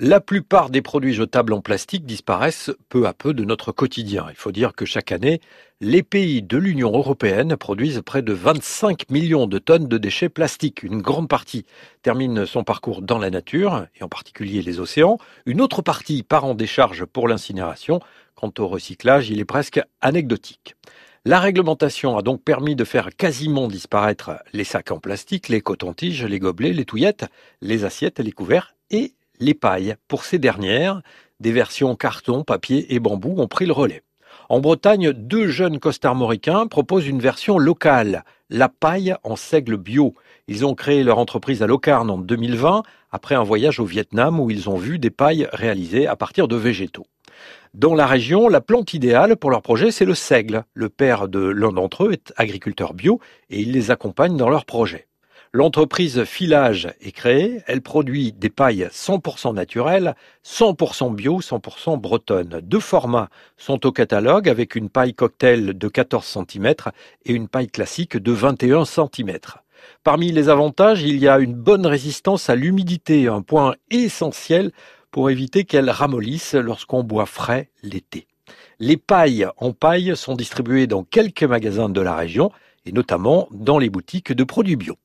La plupart des produits jetables en plastique disparaissent peu à peu de notre quotidien. Il faut dire que chaque année, les pays de l'Union européenne produisent près de 25 millions de tonnes de déchets plastiques. Une grande partie termine son parcours dans la nature, et en particulier les océans. Une autre partie part en décharge pour l'incinération. Quant au recyclage, il est presque anecdotique. La réglementation a donc permis de faire quasiment disparaître les sacs en plastique, les cotons-tiges, les gobelets, les touillettes, les assiettes, les couverts et les pailles. Pour ces dernières, des versions carton, papier et bambou ont pris le relais. En Bretagne, deux jeunes costarmoricains proposent une version locale, la paille en seigle bio. Ils ont créé leur entreprise à Locarno en 2020, après un voyage au Vietnam où ils ont vu des pailles réalisées à partir de végétaux. Dans la région, la plante idéale pour leur projet, c'est le seigle. Le père de l'un d'entre eux est agriculteur bio et il les accompagne dans leur projet. L'entreprise Filage est créée. Elle produit des pailles 100% naturelles, 100% bio, 100% bretonnes. Deux formats sont au catalogue avec une paille cocktail de 14 cm et une paille classique de 21 cm. Parmi les avantages, il y a une bonne résistance à l'humidité, un point essentiel pour éviter qu'elle ramollisse lorsqu'on boit frais l'été. Les pailles en paille sont distribuées dans quelques magasins de la région et notamment dans les boutiques de produits bio.